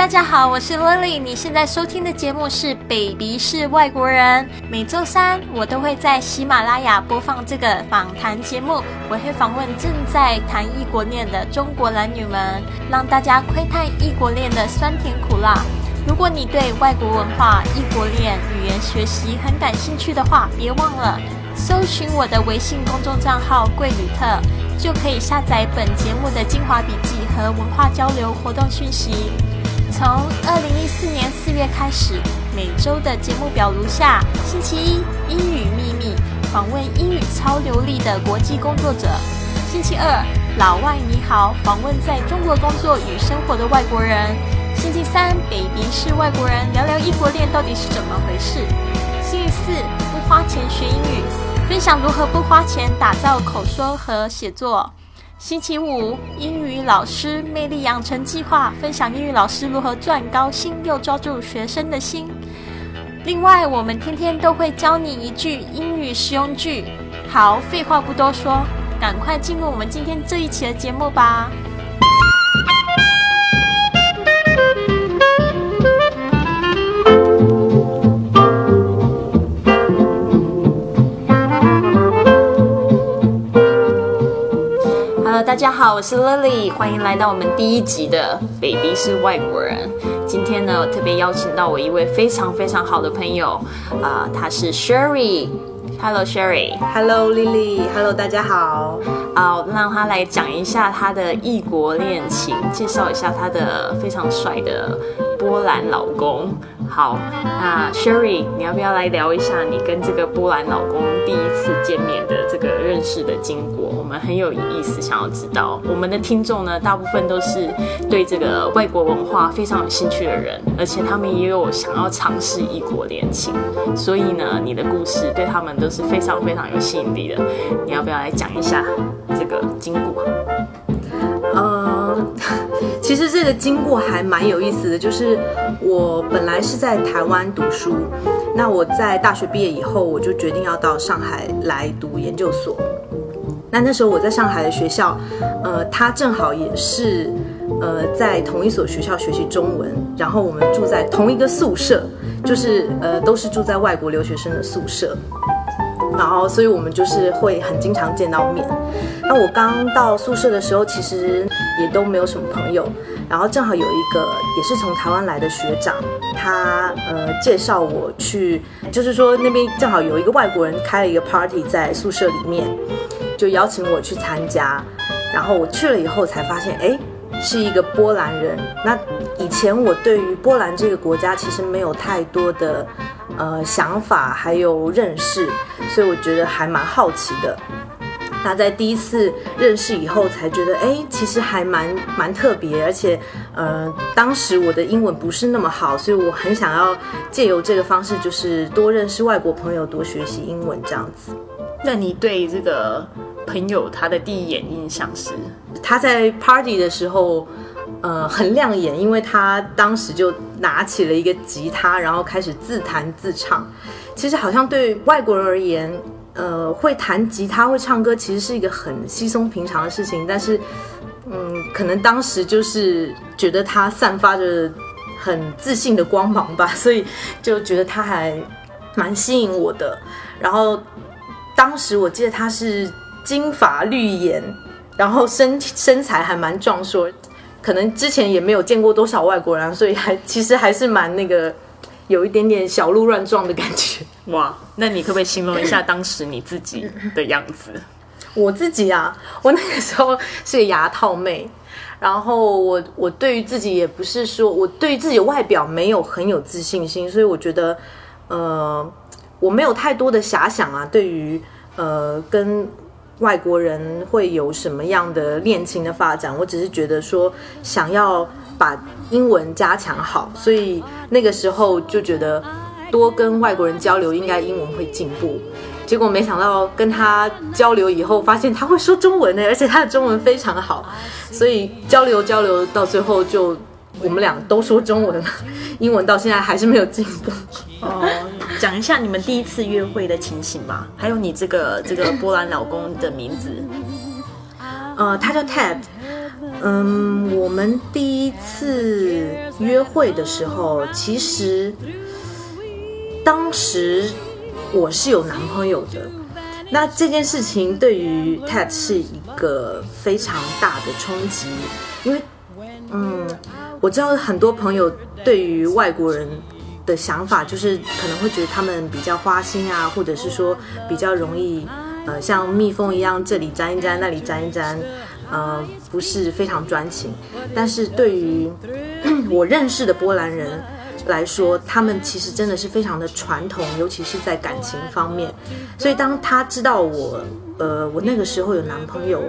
大家好，我是 Lily。你现在收听的节目是《Baby 是外国人》。每周三我都会在喜马拉雅播放这个访谈节目，我会访问正在谈异国恋的中国男女们，让大家窥探异国恋的酸甜苦辣。如果你对外国文化、异国恋、语言学习很感兴趣的话，别忘了搜寻我的微信公众账号“贵旅特”，就可以下载本节目的精华笔记和文化交流活动讯息。从二零一四年四月开始，每周的节目表如下：星期一，英语秘密，访问英语超流利的国际工作者；星期二，老外你好，访问在中国工作与生活的外国人；星期三，baby 是外国人，聊聊异国恋到底是怎么回事；星期四，不花钱学英语，分享如何不花钱打造口说和写作。星期五，英语老师魅力养成计划，分享英语老师如何赚高薪又抓住学生的心。另外，我们天天都会教你一句英语实用句。好，废话不多说，赶快进入我们今天这一期的节目吧。家好，我是 Lily，欢迎来到我们第一集的 Baby 是外国人。今天呢，特别邀请到我一位非常非常好的朋友，啊、他是 Sherry。Hello Sherry，Hello Lily，Hello 大家好。啊、让他来讲一下他的异国恋情，介绍一下他的非常帅的波兰老公。好，那 Sherry，你要不要来聊一下你跟这个波兰老公第一次见面的这个认识的经过？我们很有意思，想要知道。我们的听众呢，大部分都是对这个外国文化非常有兴趣的人，而且他们也有想要尝试异国恋情，所以呢，你的故事对他们都是非常非常有吸引力的。你要不要来讲一下这个经过？呃，个经过还蛮有意思的，就是我本来是在台湾读书，那我在大学毕业以后，我就决定要到上海来读研究所。那那时候我在上海的学校，呃，他正好也是呃在同一所学校学习中文，然后我们住在同一个宿舍，就是呃都是住在外国留学生的宿舍。然后，所以我们就是会很经常见到面。那我刚到宿舍的时候，其实也都没有什么朋友。然后正好有一个也是从台湾来的学长，他呃介绍我去，就是说那边正好有一个外国人开了一个 party 在宿舍里面，就邀请我去参加。然后我去了以后才发现，哎，是一个波兰人。那以前我对于波兰这个国家其实没有太多的呃想法，还有认识，所以我觉得还蛮好奇的。那在第一次认识以后，才觉得哎，其实还蛮蛮特别，而且呃，当时我的英文不是那么好，所以我很想要借由这个方式，就是多认识外国朋友，多学习英文这样子。那你对这个朋友他的第一眼印象是？他在 party 的时候，呃，很亮眼，因为他当时就拿起了一个吉他，然后开始自弹自唱。其实好像对外国人而言，呃，会弹吉他、会唱歌，其实是一个很稀松平常的事情。但是，嗯，可能当时就是觉得他散发着很自信的光芒吧，所以就觉得他还蛮吸引我的。然后，当时我记得他是金发绿眼。然后身身材还蛮壮硕，可能之前也没有见过多少外国人，所以还其实还是蛮那个有一点点小鹿乱撞的感觉。哇，那你可不可以形容一下当时你自己的样子？我自己啊，我那个时候是个牙套妹，然后我我对于自己也不是说我对于自己外表没有很有自信心，所以我觉得呃我没有太多的遐想啊，对于呃跟。外国人会有什么样的恋情的发展？我只是觉得说想要把英文加强好，所以那个时候就觉得多跟外国人交流，应该英文会进步。结果没想到跟他交流以后，发现他会说中文呢，而且他的中文非常好，所以交流交流到最后就我们俩都说中文了，英文到现在还是没有进步。哦，讲一下你们第一次约会的情形吧，还有你这个这个波兰老公的名字。呃，他叫 Ted，嗯，我们第一次约会的时候，其实当时我是有男朋友的。那这件事情对于 Ted 是一个非常大的冲击，因为，嗯，我知道很多朋友对于外国人的想法，就是可能会觉得他们比较花心啊，或者是说比较容易，呃，像蜜蜂一样这里沾一沾，那里沾一沾，呃，不是非常专情。但是对于 我认识的波兰人。来说，他们其实真的是非常的传统，尤其是在感情方面。所以当他知道我，呃，我那个时候有男朋友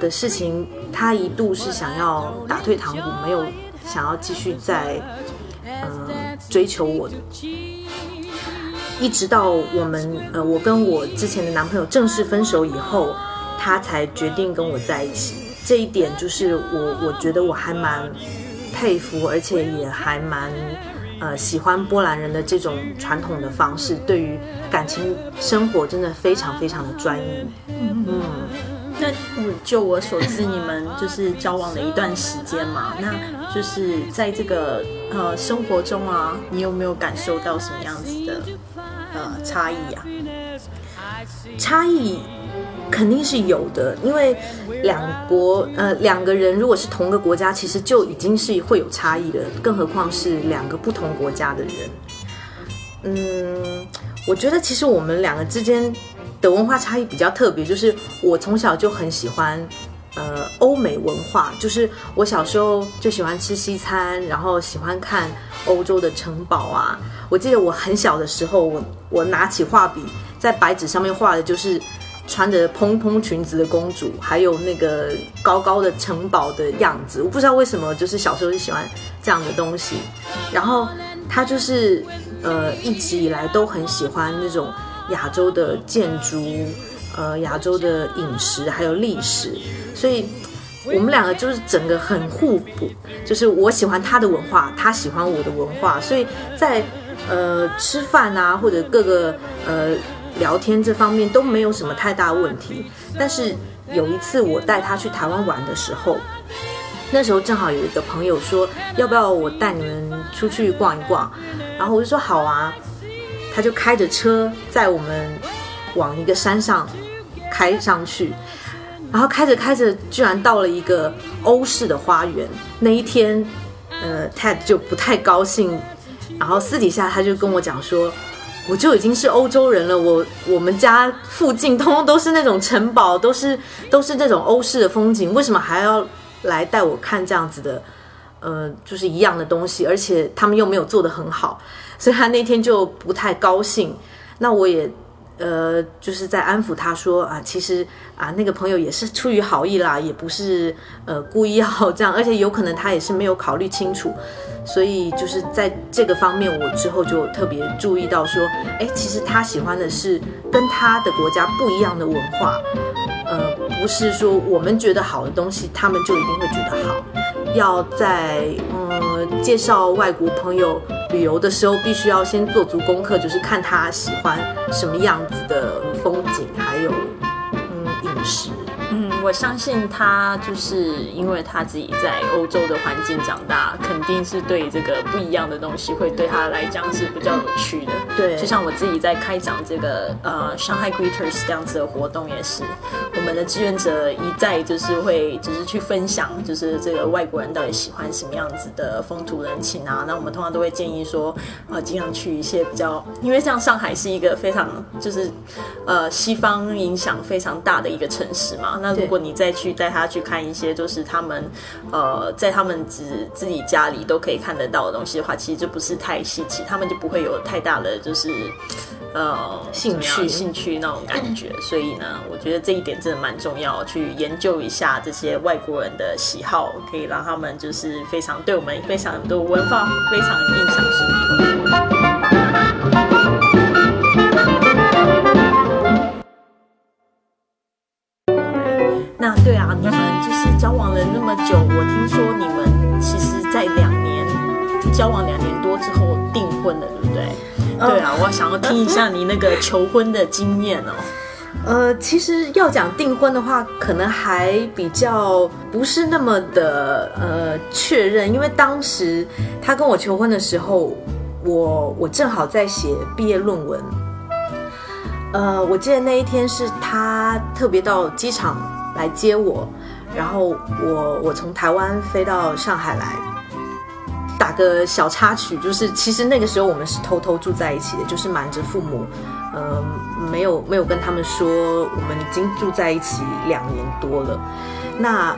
的事情，他一度是想要打退堂鼓，没有想要继续在，呃，追求我的。一直到我们，呃，我跟我之前的男朋友正式分手以后，他才决定跟我在一起。这一点就是我，我觉得我还蛮佩服，而且也还蛮。呃，喜欢波兰人的这种传统的方式，对于感情生活真的非常非常的专一。嗯，那我就我所知，你们就是交往了一段时间嘛，那就是在这个呃生活中啊，你有没有感受到什么样子的呃差异啊？差异。肯定是有的，因为两国呃两个人如果是同个国家，其实就已经是会有差异了，更何况是两个不同国家的人。嗯，我觉得其实我们两个之间的文化差异比较特别，就是我从小就很喜欢呃欧美文化，就是我小时候就喜欢吃西餐，然后喜欢看欧洲的城堡啊。我记得我很小的时候，我我拿起画笔在白纸上面画的就是。穿着蓬蓬裙子的公主，还有那个高高的城堡的样子，我不知道为什么，就是小时候就喜欢这样的东西。然后他就是呃一直以来都很喜欢那种亚洲的建筑，呃亚洲的饮食还有历史，所以我们两个就是整个很互补，就是我喜欢他的文化，他喜欢我的文化，所以在呃吃饭啊或者各个呃。聊天这方面都没有什么太大问题，但是有一次我带他去台湾玩的时候，那时候正好有一个朋友说要不要我带你们出去逛一逛，然后我就说好啊，他就开着车载我们往一个山上开上去，然后开着开着居然到了一个欧式的花园。那一天，呃，Ted 就不太高兴，然后私底下他就跟我讲说。我就已经是欧洲人了，我我们家附近通通都是那种城堡，都是都是这种欧式的风景，为什么还要来带我看这样子的，呃，就是一样的东西，而且他们又没有做得很好，所以他那天就不太高兴。那我也。呃，就是在安抚他说啊，其实啊，那个朋友也是出于好意啦，也不是呃故意要这样，而且有可能他也是没有考虑清楚，所以就是在这个方面，我之后就特别注意到说，哎，其实他喜欢的是跟他的国家不一样的文化，呃，不是说我们觉得好的东西，他们就一定会觉得好，要在嗯介绍外国朋友。旅游的时候必须要先做足功课，就是看他喜欢什么样子的风景，还有嗯饮食。嗯，我相信他就是因为他自己在欧洲的环境长大，肯定是对这个不一样的东西会对他来讲是比较有趣的。对，就像我自己在开展这个呃上海 Greeters 这样子的活动也是，我们的志愿者一再就是会就是去分享，就是这个外国人到底喜欢什么样子的风土人情啊。那我们通常都会建议说，呃，尽量去一些比较，因为像上海是一个非常就是呃西方影响非常大的一个城市嘛。那如果你再去带他去看一些，就是他们，呃，在他们自自己家里都可以看得到的东西的话，其实就不是太稀奇，他们就不会有太大的就是，呃，兴趣兴趣那种感觉。所以呢，我觉得这一点真的蛮重要，去研究一下这些外国人的喜好，可以让他们就是非常对我们非常的文化非常印象深刻。那对啊，你们就是交往了那么久，我听说你们其实，在两年交往两年多之后订婚了，对不对？对啊，我想要听一下你那个求婚的经验哦。呃，其实要讲订婚的话，可能还比较不是那么的呃确认，因为当时他跟我求婚的时候，我我正好在写毕业论文。呃，我记得那一天是他特别到机场来接我，然后我我从台湾飞到上海来。打个小插曲，就是其实那个时候我们是偷偷住在一起的，就是瞒着父母，呃，没有没有跟他们说我们已经住在一起两年多了。那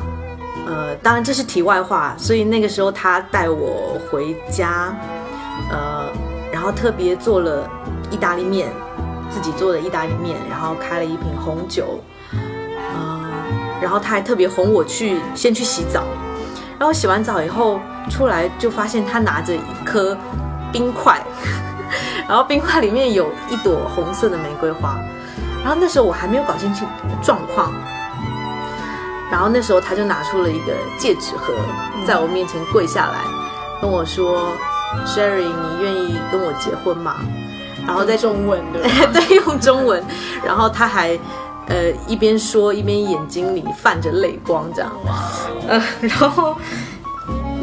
呃，当然这是题外话，所以那个时候他带我回家，呃，然后特别做了意大利面，自己做的意大利面，然后开了一瓶红酒，然后他还特别哄我去先去洗澡，然后洗完澡以后。出来就发现他拿着一颗冰块，然后冰块里面有一朵红色的玫瑰花，然后那时候我还没有搞清楚状况，然后那时候他就拿出了一个戒指盒，在我面前跪下来跟我说：“Sherry，你愿意跟我结婚吗？”然后在中文对 对，用中文，然后他还呃一边说一边眼睛里泛着泪光，这样，呃，然后。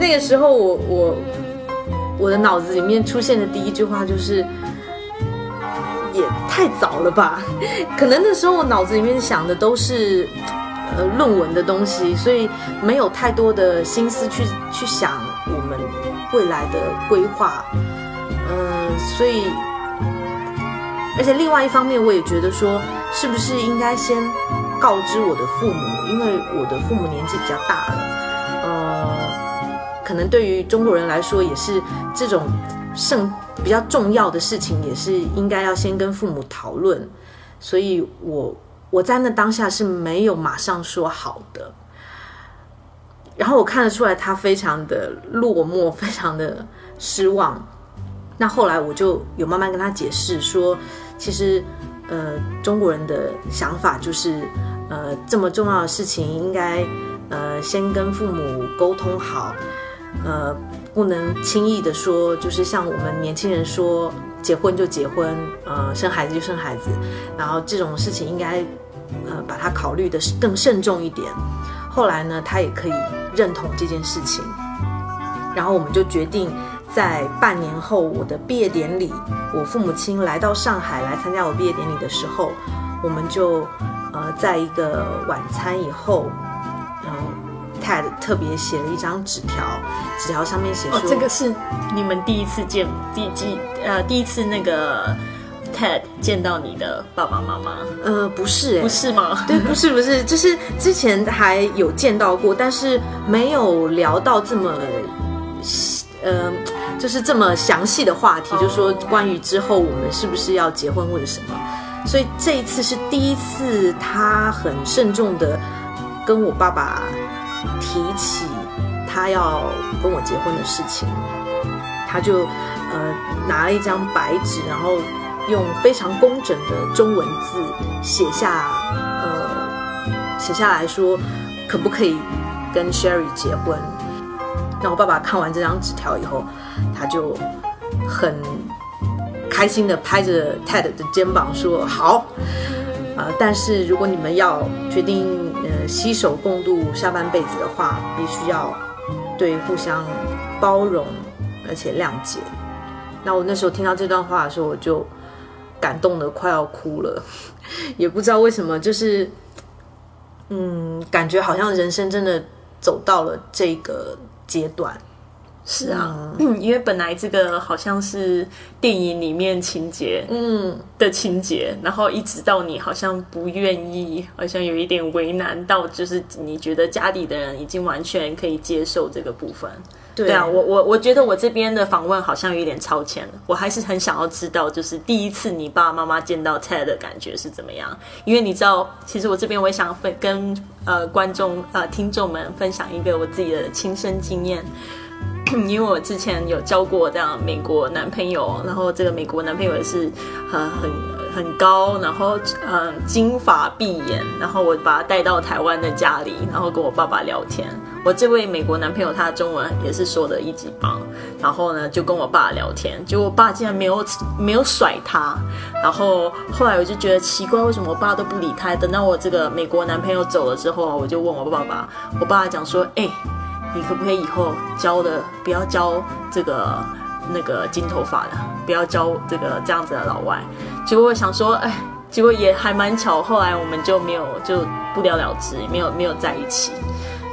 那个时候，我我我的脑子里面出现的第一句话就是，也太早了吧？可能那时候我脑子里面想的都是呃论文的东西，所以没有太多的心思去去想我们未来的规划。嗯，所以而且另外一方面，我也觉得说，是不是应该先告知我的父母，因为我的父母年纪比较大了。呃可能对于中国人来说，也是这种盛比较重要的事情，也是应该要先跟父母讨论。所以，我我在那当下是没有马上说好的。然后我看得出来，他非常的落寞，非常的失望。那后来我就有慢慢跟他解释说，其实，呃，中国人的想法就是，呃，这么重要的事情，应该呃先跟父母沟通好。呃，不能轻易的说，就是像我们年轻人说，结婚就结婚，呃，生孩子就生孩子，然后这种事情应该，呃，把它考虑的更慎重一点。后来呢，他也可以认同这件事情，然后我们就决定在半年后我的毕业典礼，我父母亲来到上海来参加我毕业典礼的时候，我们就呃，在一个晚餐以后，然后。Ted 特别写了一张纸条，纸条上面写说：“这个是你们第一次见，第几呃第一次那个 Ted 见到你的爸爸妈妈？呃，不是，不是吗？对，不是，不是，就是之前还有见到过，但是没有聊到这么，呃，就是这么详细的话题，就说关于之后我们是不是要结婚或者什么。所以这一次是第一次，他很慎重的跟我爸爸。”提起他要跟我结婚的事情，他就呃拿了一张白纸，然后用非常工整的中文字写下呃写下来说可不可以跟 Sherry 结婚。那我爸爸看完这张纸条以后，他就很开心的拍着 Ted 的肩膀说：“好啊，但是如果你们要决定呃。”携手共度下半辈子的话，必须要对互相包容而且谅解。那我那时候听到这段话的时候，我就感动的快要哭了，也不知道为什么，就是嗯，感觉好像人生真的走到了这个阶段。是啊，因为本来这个好像是电影里面情节，嗯的情节，然后一直到你好像不愿意，好像有一点为难，到就是你觉得家里的人已经完全可以接受这个部分。对啊，我我我觉得我这边的访问好像有点超前了，我还是很想要知道，就是第一次你爸爸妈妈见到 Ted 的感觉是怎么样？因为你知道，其实我这边我也想分跟呃观众呃听众们分享一个我自己的亲身经验。因为我之前有交过这样美国男朋友，然后这个美国男朋友也是很很很高，然后嗯金发碧眼，然后我把他带到台湾的家里，然后跟我爸爸聊天。我这位美国男朋友他的中文也是说的一级棒，然后呢就跟我爸聊天，结果我爸竟然没有没有甩他，然后后来我就觉得奇怪，为什么我爸都不理他？等到我这个美国男朋友走了之后，我就问我爸爸，我爸讲说，哎，你可不可以以后教的不要教这个那个金头发的，不要教这个这样子的老外？结果我想说，哎。结果也还蛮巧，后来我们就没有就不了了之，没有没有在一起。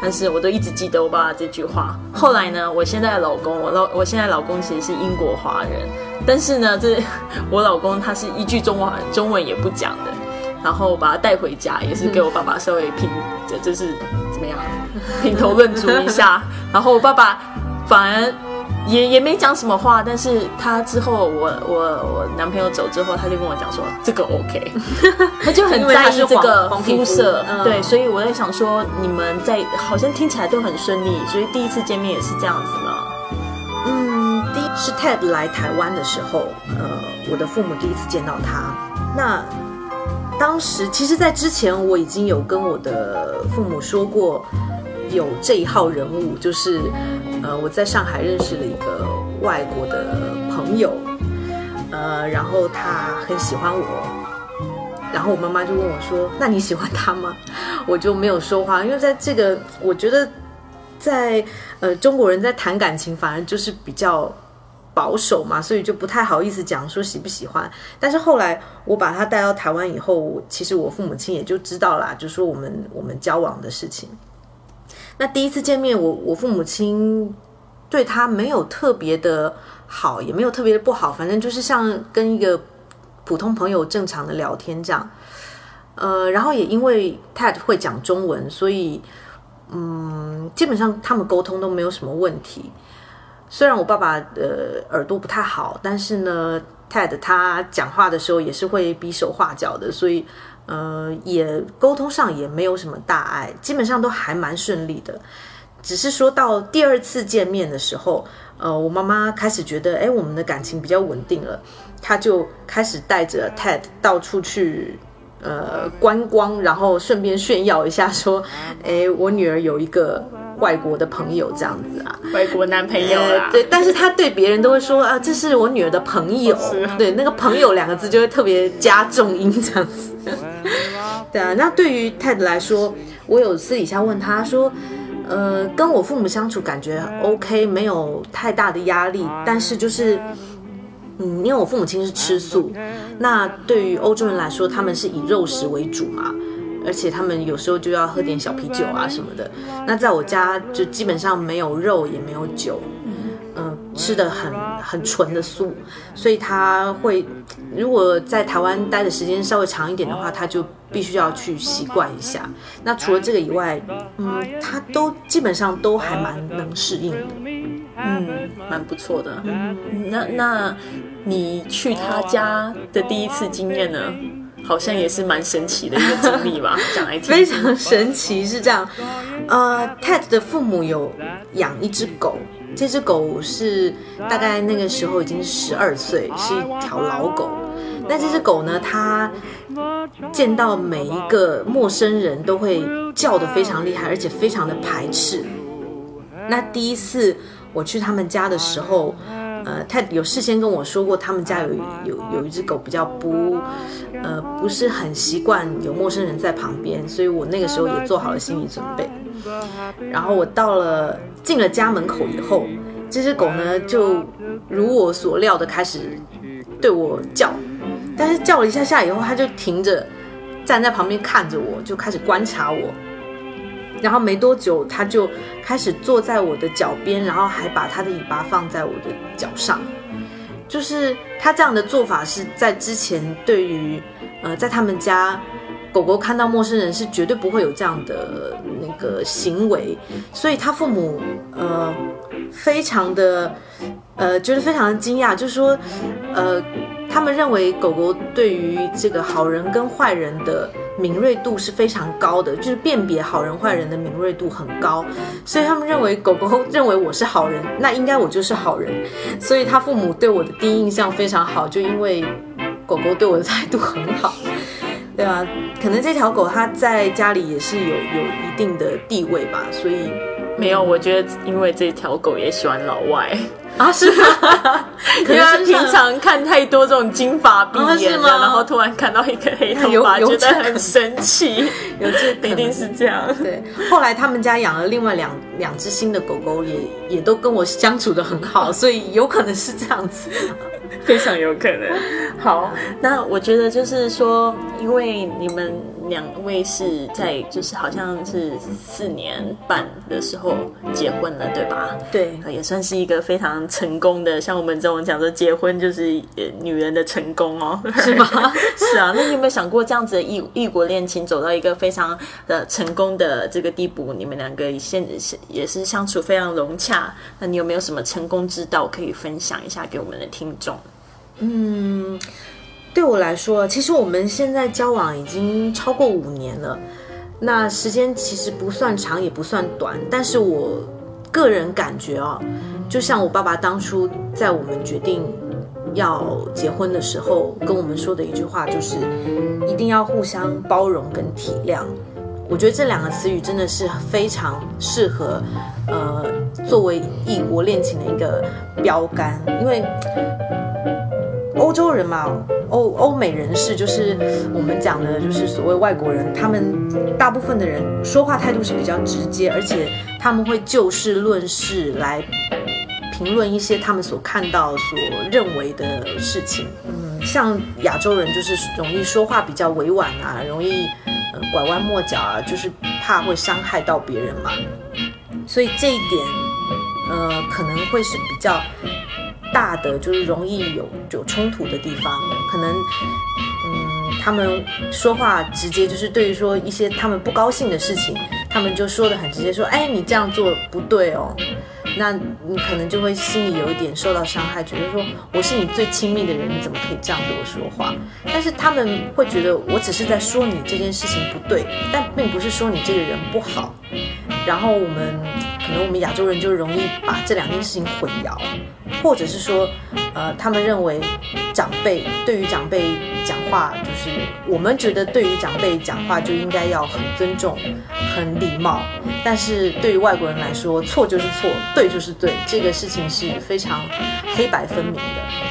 但是我都一直记得我爸爸这句话。后来呢，我现在的老公，我老我现在老公其实是英国华人，但是呢，这我老公他是一句中文中文也不讲的。然后把他带回家，也是给我爸爸稍微拼，这就是怎么样 评头论足一下。然后我爸爸反而。也也没讲什么话，但是他之后我我我男朋友走之后，他就跟我讲说这个 OK，他就很在意这个肤色，对，所以我在想说你们在好像听起来都很顺利，所以第一次见面也是这样子吗？嗯，第一是 Ted 来台湾的时候，呃，我的父母第一次见到他，那当时其实，在之前我已经有跟我的父母说过。有这一号人物，就是呃，我在上海认识了一个外国的朋友，呃，然后他很喜欢我，然后我妈妈就问我说：“那你喜欢他吗？”我就没有说话，因为在这个，我觉得在呃中国人在谈感情，反而就是比较保守嘛，所以就不太好意思讲说喜不喜欢。但是后来我把他带到台湾以后，其实我父母亲也就知道啦，就说我们我们交往的事情。那第一次见面，我我父母亲对他没有特别的好，也没有特别的不好，反正就是像跟一个普通朋友正常的聊天这样。呃，然后也因为 Ted 会讲中文，所以嗯，基本上他们沟通都没有什么问题。虽然我爸爸的耳朵不太好，但是呢，Ted 他讲话的时候也是会比手画脚的，所以。呃，也沟通上也没有什么大碍，基本上都还蛮顺利的。只是说到第二次见面的时候，呃，我妈妈开始觉得，哎，我们的感情比较稳定了，她就开始带着 Ted 到处去呃观光，然后顺便炫耀一下，说，哎，我女儿有一个。外国的朋友这样子啊，外国男朋友啊，对，但是他对别人都会说啊，这是我女儿的朋友，对，那个朋友两个字就会特别加重音这样子。对啊，那对于泰德来说，我有私底下问他说，呃，跟我父母相处感觉 OK，没有太大的压力，但是就是，嗯，因为我父母亲是吃素，那对于欧洲人来说，他们是以肉食为主嘛。而且他们有时候就要喝点小啤酒啊什么的。那在我家就基本上没有肉也没有酒，嗯，吃的很很纯的素。所以他会如果在台湾待的时间稍微长一点的话，他就必须要去习惯一下。那除了这个以外，嗯，他都基本上都还蛮能适应的，嗯，蛮不错的。那那你去他家的第一次经验呢？好像也是蛮神奇的一个经历吧，讲来听。非常神奇是这样，呃，Ted 的父母有养一只狗，这只狗是大概那个时候已经十二岁，是一条老狗。那这只狗呢，它见到每一个陌生人都会叫得非常厉害，而且非常的排斥。那第一次我去他们家的时候。呃，他有事先跟我说过，他们家有有有一只狗比较不，呃，不是很习惯有陌生人在旁边，所以我那个时候也做好了心理准备。然后我到了进了家门口以后，这只狗呢就如我所料的开始对我叫，但是叫了一下下以后，它就停着站在旁边看着我，就开始观察我。然后没多久，它就开始坐在我的脚边，然后还把它的尾巴放在我的脚上。就是它这样的做法是在之前对于呃，在他们家狗狗看到陌生人是绝对不会有这样的那个行为，所以他父母呃非常的呃觉得非常的惊讶，就是说呃他们认为狗狗对于这个好人跟坏人的。敏锐度是非常高的，就是辨别好人坏人的敏锐度很高，所以他们认为狗狗 认为我是好人，那应该我就是好人，所以他父母对我的第一印象非常好，就因为狗狗对我的态度很好，对吧？可能这条狗它在家里也是有有一定的地位吧，所以没有，我觉得因为这条狗也喜欢老外。啊，是吗？因为他平常看太多这种金发碧眼吗然后突然看到一个黑头发，觉得很生气，有这 一定是这样。对，后来他们家养了另外两两只新的狗狗也，也都跟我相处的很好，所以有可能是这样子。非常有可能。好，那我觉得就是说，因为你们两位是在就是好像是四年半的时候结婚了，对吧？对，呃也算是一个非常成功的，像我们这种讲说结婚就是呃女人的成功哦，是吗？是啊，那你有没有想过这样子的异异国恋情走到一个非常的成功的这个地步？你们两个现是也是相处非常融洽，那你有没有什么成功之道可以分享一下给我们的听众？嗯，对我来说，其实我们现在交往已经超过五年了，那时间其实不算长也不算短，但是我个人感觉哦，就像我爸爸当初在我们决定要结婚的时候跟我们说的一句话，就是一定要互相包容跟体谅。我觉得这两个词语真的是非常适合，呃，作为异国恋情的一个标杆，因为欧洲人嘛，欧欧美人士就是我们讲的，就是所谓外国人，他们大部分的人说话态度是比较直接，而且他们会就事论事来评论一些他们所看到、所认为的事情。嗯，像亚洲人就是容易说话比较委婉啊，容易呃拐弯抹角啊，就是怕会伤害到别人嘛。所以这一点，呃，可能会是比较大的，就是容易有有冲突的地方，可能。嗯，他们说话直接，就是对于说一些他们不高兴的事情，他们就说的很直接，说，哎，你这样做不对哦。那你可能就会心里有一点受到伤害，觉得说我是你最亲密的人，你怎么可以这样对我说话？但是他们会觉得我只是在说你这件事情不对，但并不是说你这个人不好。然后我们可能我们亚洲人就容易把这两件事情混淆，或者是说，呃，他们认为长辈对于长辈讲话，就是我们觉得对于长辈讲话就应该要很尊重、很礼貌，但是对于外国人来说，错就是错，对就是对，这个事情是非常黑白分明的。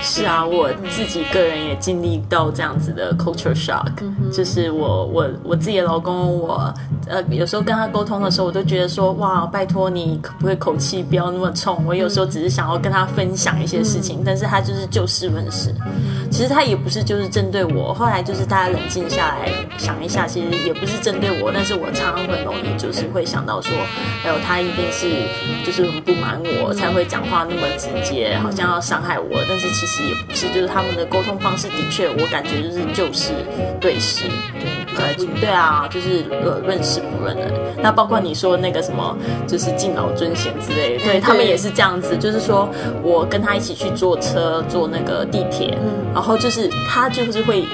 是啊，我自己个人也经历到这样子的 culture shock，、就是我我我自己的老公，我呃有时候跟他沟通的时候，我都觉得说哇，拜托你可不可以口气不要那么冲？我有时候只是想要跟他分享一些事情，但是他就是就事论事。其实他也不是就是针对我，后来就是大家冷静下来想一下，其实也不是针对我，但是我常常很容易就是会想到说，哎呦，他一定是就是很不满我才会讲话那么直接，好像要伤害我，但是其实也不是，就是他们的沟通方式的确，我感觉就是就事对事，对对啊，就是呃认识不认人。那包括你说那个什么，就是敬老尊贤之类的，对他们也是这样子，就是说我跟他一起去坐车坐那个地铁，然后就是他就是会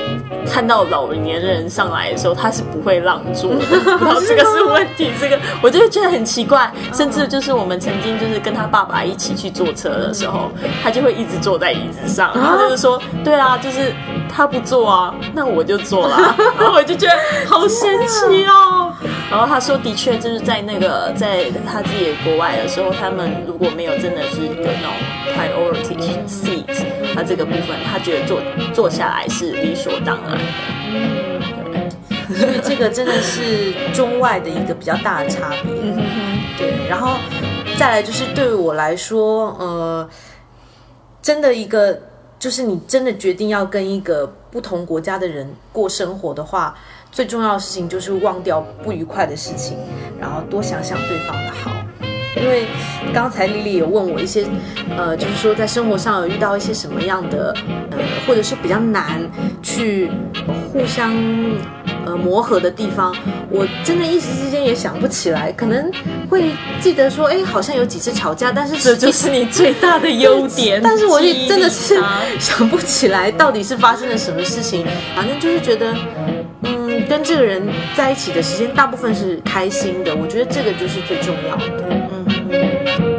看到老年人上来的时候，他是不会让座的，然后这个是问题，这个我就会觉得很奇怪，甚至就是我们曾经就是跟他爸爸一起去坐车的时候，他就会一直坐在椅子上，然后就是说，对啊，就是他不做啊，那我就坐啦，然后我就觉得好神奇哦。然后他说，的确就是在那个在他自己的国外的时候，他们如果没有真的是有那种 priority seat，他这个部分他觉得坐坐下来是理所当然。所以这个真的是中外的一个比较大的差别。对，然后再来就是对我来说，呃，真的一个就是你真的决定要跟一个不同国家的人过生活的话，最重要的事情就是忘掉不愉快的事情，然后多想想对方的好。因为刚才丽丽有问我一些，呃，就是说在生活上有遇到一些什么样的，呃，或者是比较难去互相呃磨合的地方，我真的一时之间也想不起来，可能会记得说，哎，好像有几次吵架，但是这就是你最大的优点。但是我也真的是想不起来到底是发生了什么事情，反正就是觉得，嗯，跟这个人在一起的时间大部分是开心的，我觉得这个就是最重要的。Thank you.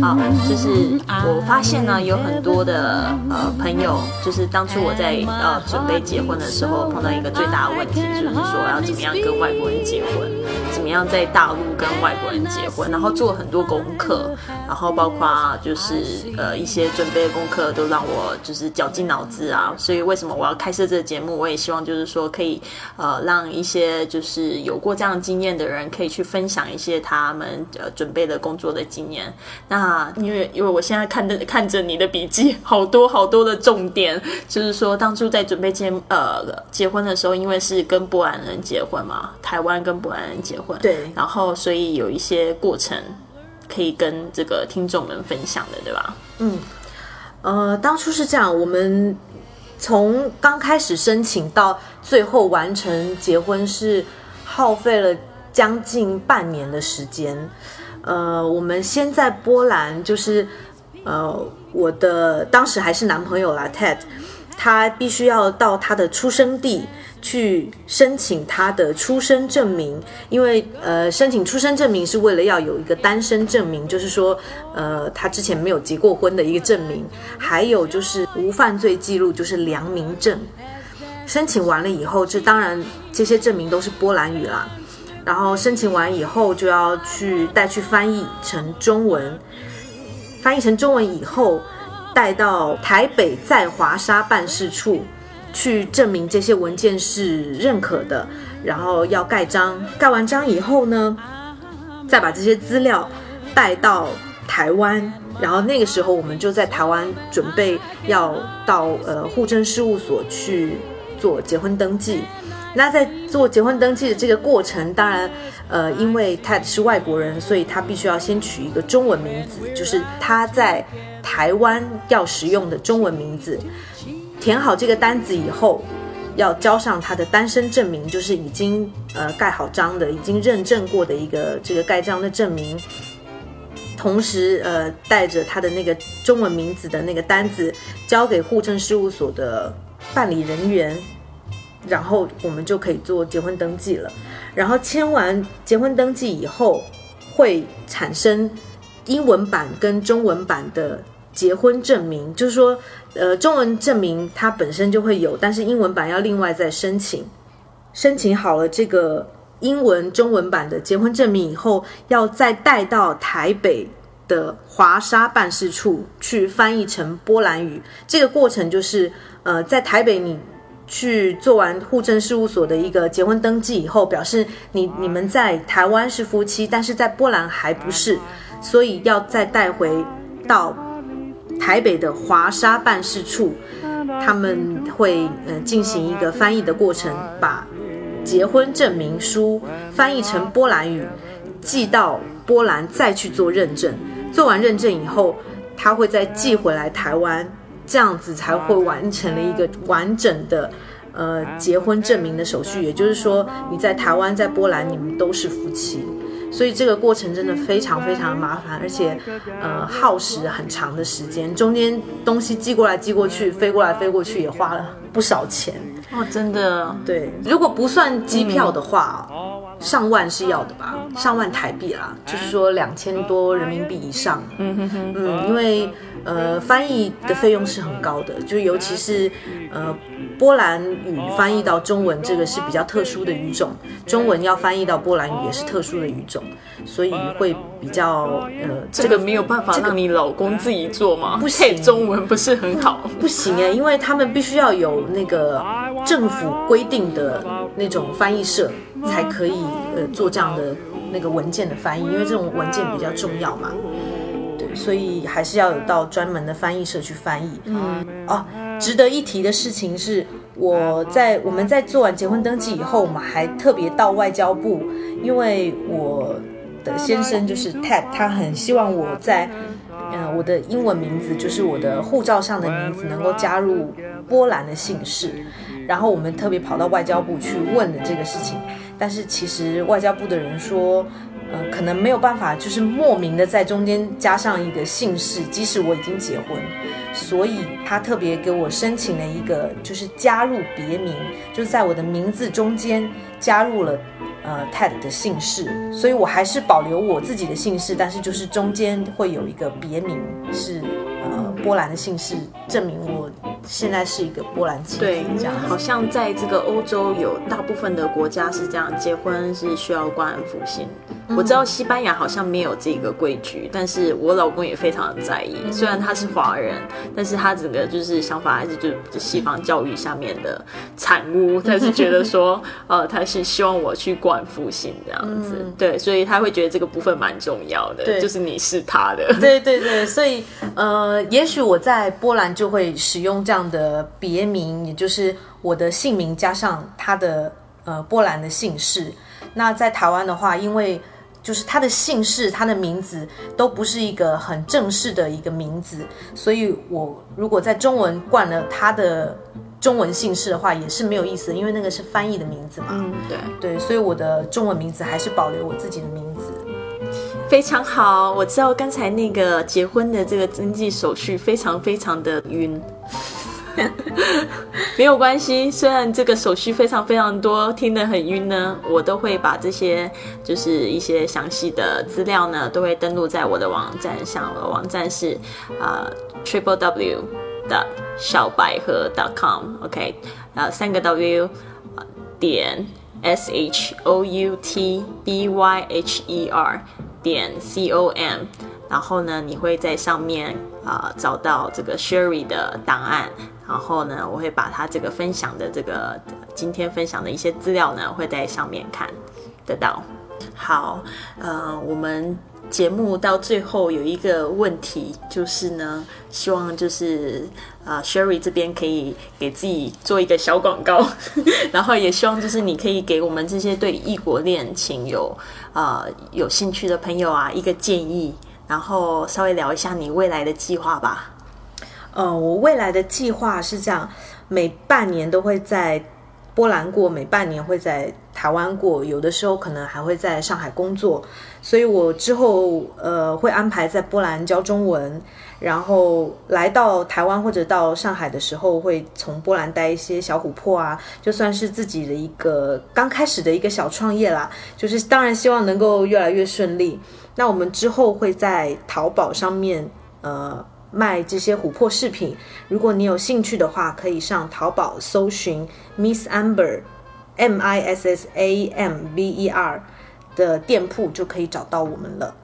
好，就是我发现呢，有很多的呃朋友，就是当初我在呃准备结婚的时候，碰到一个最大的问题，就是说要怎么样跟外国人结婚，怎么样在大陆跟外国人结婚，然后做很多功课，然后包括就是呃一些准备的功课都让我就是绞尽脑汁啊。所以为什么我要开设这个节目？我也希望就是说可以呃让一些就是有过这样经验的人，可以去分享一些他们呃准备的工作的经验。那因为因为我现在看着看着你的笔记，好多好多的重点，就是说当初在准备结呃结婚的时候，因为是跟波兰人结婚嘛，台湾跟波兰人结婚，对然后所以有一些过程可以跟这个听众们分享的，对吧？嗯呃，当初是这样，我们从刚开始申请到最后完成结婚是耗费了将近半年的时间。呃，我们先在波兰，就是呃，我的当时还是男朋友啦，Ted，他必须要到他的出生地去申请他的出生证明，因为呃，申请出生证明是为了要有一个单身证明，就是说呃，他之前没有结过婚的一个证明，还有就是无犯罪记录，就是良民证。申请完了以后，这当然这些证明都是波兰语啦。然后申请完以后，就要去带去翻译成中文，翻译成中文以后，带到台北在华沙办事处去证明这些文件是认可的，然后要盖章，盖完章以后呢，再把这些资料带到台湾，然后那个时候我们就在台湾准备要到呃户政事务所去做结婚登记。那在做结婚登记的这个过程，当然，呃，因为他是外国人，所以他必须要先取一个中文名字，就是他在台湾要使用的中文名字。填好这个单子以后，要交上他的单身证明，就是已经呃盖好章的、已经认证过的一个这个盖章的证明。同时，呃，带着他的那个中文名字的那个单子，交给户政事务所的办理人员。然后我们就可以做结婚登记了。然后签完结婚登记以后，会产生英文版跟中文版的结婚证明，就是说，呃，中文证明它本身就会有，但是英文版要另外再申请。申请好了这个英文、中文版的结婚证明以后，要再带到台北的华沙办事处去翻译成波兰语。这个过程就是，呃，在台北你。去做完户政事务所的一个结婚登记以后，表示你你们在台湾是夫妻，但是在波兰还不是，所以要再带回到台北的华沙办事处，他们会呃进行一个翻译的过程，把结婚证明书翻译成波兰语，寄到波兰再去做认证，做完认证以后，他会再寄回来台湾。这样子才会完成了一个完整的，呃，结婚证明的手续。也就是说，你在台湾、在波兰，你们都是夫妻。所以这个过程真的非常非常麻烦，而且，呃，耗时很长的时间。中间东西寄过来、寄过去，飞过来、飞过去，也花了不少钱。哦，真的。对，如果不算机票的话，上万是要的吧？上万台币啦，就是说两千多人民币以上。嗯哼哼。嗯，因为。呃，翻译的费用是很高的，就尤其是呃波兰语翻译到中文，这个是比较特殊的语种，中文要翻译到波兰语也是特殊的语种，所以会比较呃，这个没有办法让你老公自己做吗？不行，中文不是很好，不行哎，因为他们必须要有那个政府规定的那种翻译社才可以呃做这样的那个文件的翻译，因为这种文件比较重要嘛。对所以还是要有到专门的翻译社去翻译。嗯，哦，值得一提的事情是，我在我们在做完结婚登记以后，我们还特别到外交部，因为我的先生就是 Ted，他很希望我在，嗯，我的英文名字就是我的护照上的名字能够加入波兰的姓氏，然后我们特别跑到外交部去问了这个事情，但是其实外交部的人说。呃，可能没有办法，就是莫名的在中间加上一个姓氏，即使我已经结婚，所以他特别给我申请了一个，就是加入别名，就是在我的名字中间加入了呃 Ted 的姓氏，所以我还是保留我自己的姓氏，但是就是中间会有一个别名是呃波兰的姓氏，证明我现在是一个波兰妻子对，这样。好像在这个欧洲有大部分的国家是这样，结婚是需要冠夫姓。我知道西班牙好像没有这个规矩，但是我老公也非常的在意。虽然他是华人，但是他整个就是想法还是就是西方教育下面的产物，他是觉得说，呃，他是希望我去冠夫姓这样子。对，所以他会觉得这个部分蛮重要的，对就是你是他的。对对对，所以呃，也许我在波兰就会使用这样的别名，也就是我的姓名加上他的呃波兰的姓氏。那在台湾的话，因为就是他的姓氏、他的名字都不是一个很正式的一个名字，所以我如果在中文冠了他的中文姓氏的话，也是没有意思的，因为那个是翻译的名字嘛。嗯，对。对，所以我的中文名字还是保留我自己的名字。非常好，我知道刚才那个结婚的这个登记手续非常非常的晕，没有关系。虽然这个手续非常非常多，听得很晕呢，我都会把这些就是一些详细的资料呢，都会登录在我的网站上。我的网站是啊、triple w 的小百合 .com，OK，、呃，三个 W 点 S H O U T B Y H E R 点 C O M，然后呢，你会在上面啊、找到这个 Sherry 的档案，然后呢，我会把他这个分享的这个今天分享的一些资料呢，会在上面看得到。好，呃，我们节目到最后有一个问题，就是呢，希望就是呃，Sherry 这边可以给自己做一个小广告，然后也希望就是你可以给我们这些对异国恋情有呃有兴趣的朋友啊一个建议，然后稍微聊一下你未来的计划吧。呃，我未来的计划是这样，每半年都会在波兰过，每半年会在台湾过，有的时候可能还会在上海工作，所以我之后呃会安排在波兰教中文，然后来到台湾或者到上海的时候，会从波兰带一些小琥珀啊，就算是自己的一个刚开始的一个小创业啦，就是当然希望能够越来越顺利。那我们之后会在淘宝上面呃。卖这些琥珀饰品，如果你有兴趣的话，可以上淘宝搜寻 Miss Amber，M I S S A M B E R 的店铺就可以找到我们了。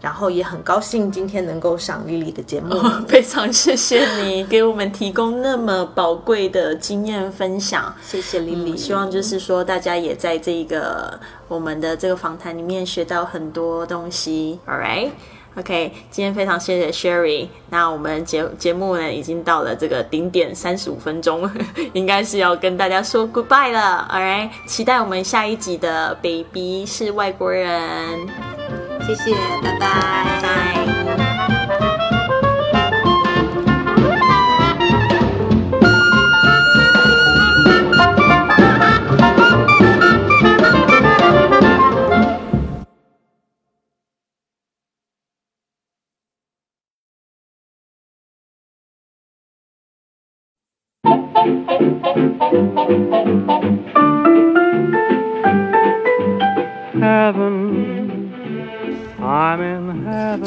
然后也很高兴今天能够上丽丽的节目。非常谢谢你给我们提供那么宝贵的经验分享。谢谢丽丽，希望就是说，大家也在这个我们的这个访谈里面学到很多东西。All right。OK，今天非常谢谢 Sherry。那我们节节目呢已经到了这个顶点三十五分钟，应该是要跟大家说 goodbye 了。All right，期待我们下一集的 Baby 是外国人。谢谢，拜拜，拜。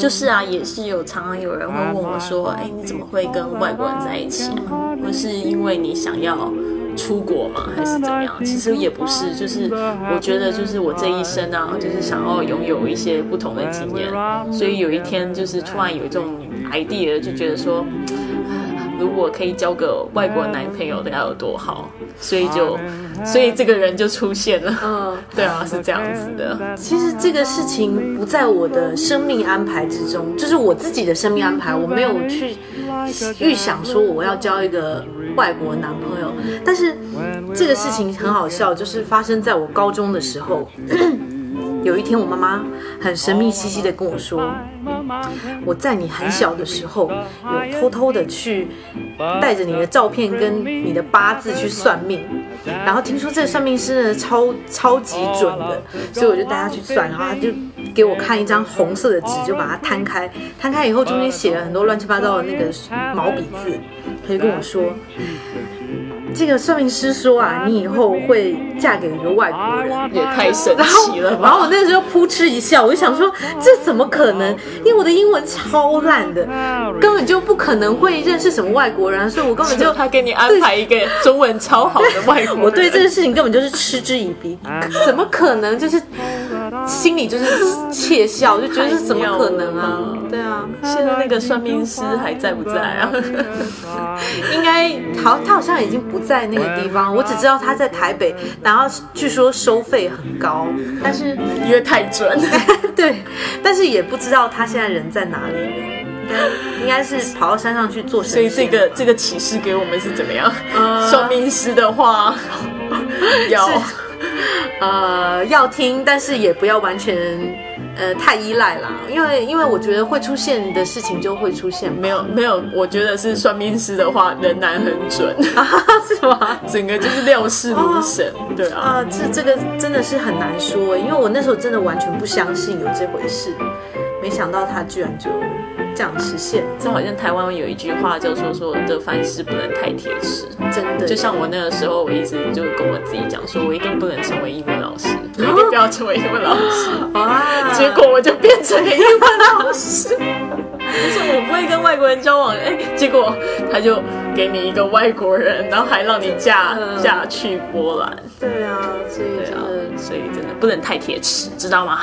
就是啊，也是有常常有人会问我说：“哎，你怎么会跟外国人在一起啊？或是因为你想要出国吗？还是怎么样？”其实也不是，就是我觉得，就是我这一生啊，就是想要拥有一些不同的经验，所以有一天就是突然有一种 idea，就觉得说。如果可以交个外国男朋友，该有多好！所以就，所以这个人就出现了。嗯，对啊，是这样子的。其实这个事情不在我的生命安排之中，就是我自己的生命安排，我没有去预想说我要交一个外国男朋友。但是这个事情很好笑，就是发生在我高中的时候。有一天，我妈妈很神秘兮兮的跟我说：“我在你很小的时候，有偷偷的去带着你的照片跟你的八字去算命，然后听说这个算命师呢超超级准的，所以我就带他去算，然后他就给我看一张红色的纸，就把它摊开，摊开以后中间写了很多乱七八糟的那个毛笔字，他就跟我说。这个算命师说啊，你以后会嫁给一个外国人，也太神奇了吧！然后我那时候扑哧一笑，我就想说，这怎么可能？因为我的英文超烂的，根本就不可能会认识什么外国人，所以我根本就 他给你安排一个中文超好的外国人。我对这个事情根本就是嗤之以鼻，怎么可能？就是心里就是窃笑，就觉得是怎么可能 啊？对啊，现在那个算命师还在不在啊？应该好，他好像已经不。在那个地方，我只知道他在台北，然后据说收费很高，但是因为太准，对，但是也不知道他现在人在哪里，应该应该是跑到山上去做。所以这个这个启示给我们是怎么样？算命师的话要 呃要听，但是也不要完全。呃，太依赖啦，因为因为我觉得会出现的事情就会出现，没有没有，我觉得是算命师的话，仍然很准，是吗？整个就是料事如神，对啊。啊，这这个真的是很难说，因为我那时候真的完全不相信有这回事，没想到他居然就。这样实现，这好像台湾有一句话叫说说这凡事不能太铁齿，真的。就像我那个时候，我一直就跟我自己讲，说我一定不能成为英文老师，一定不要成为英文老师。啊！结果我就变成了英文老师。就是我不会跟外国人交往，哎，结果他就给你一个外国人，然后还让你嫁嫁去波兰。对啊，所以啊，所以真的不能太铁齿，知道吗？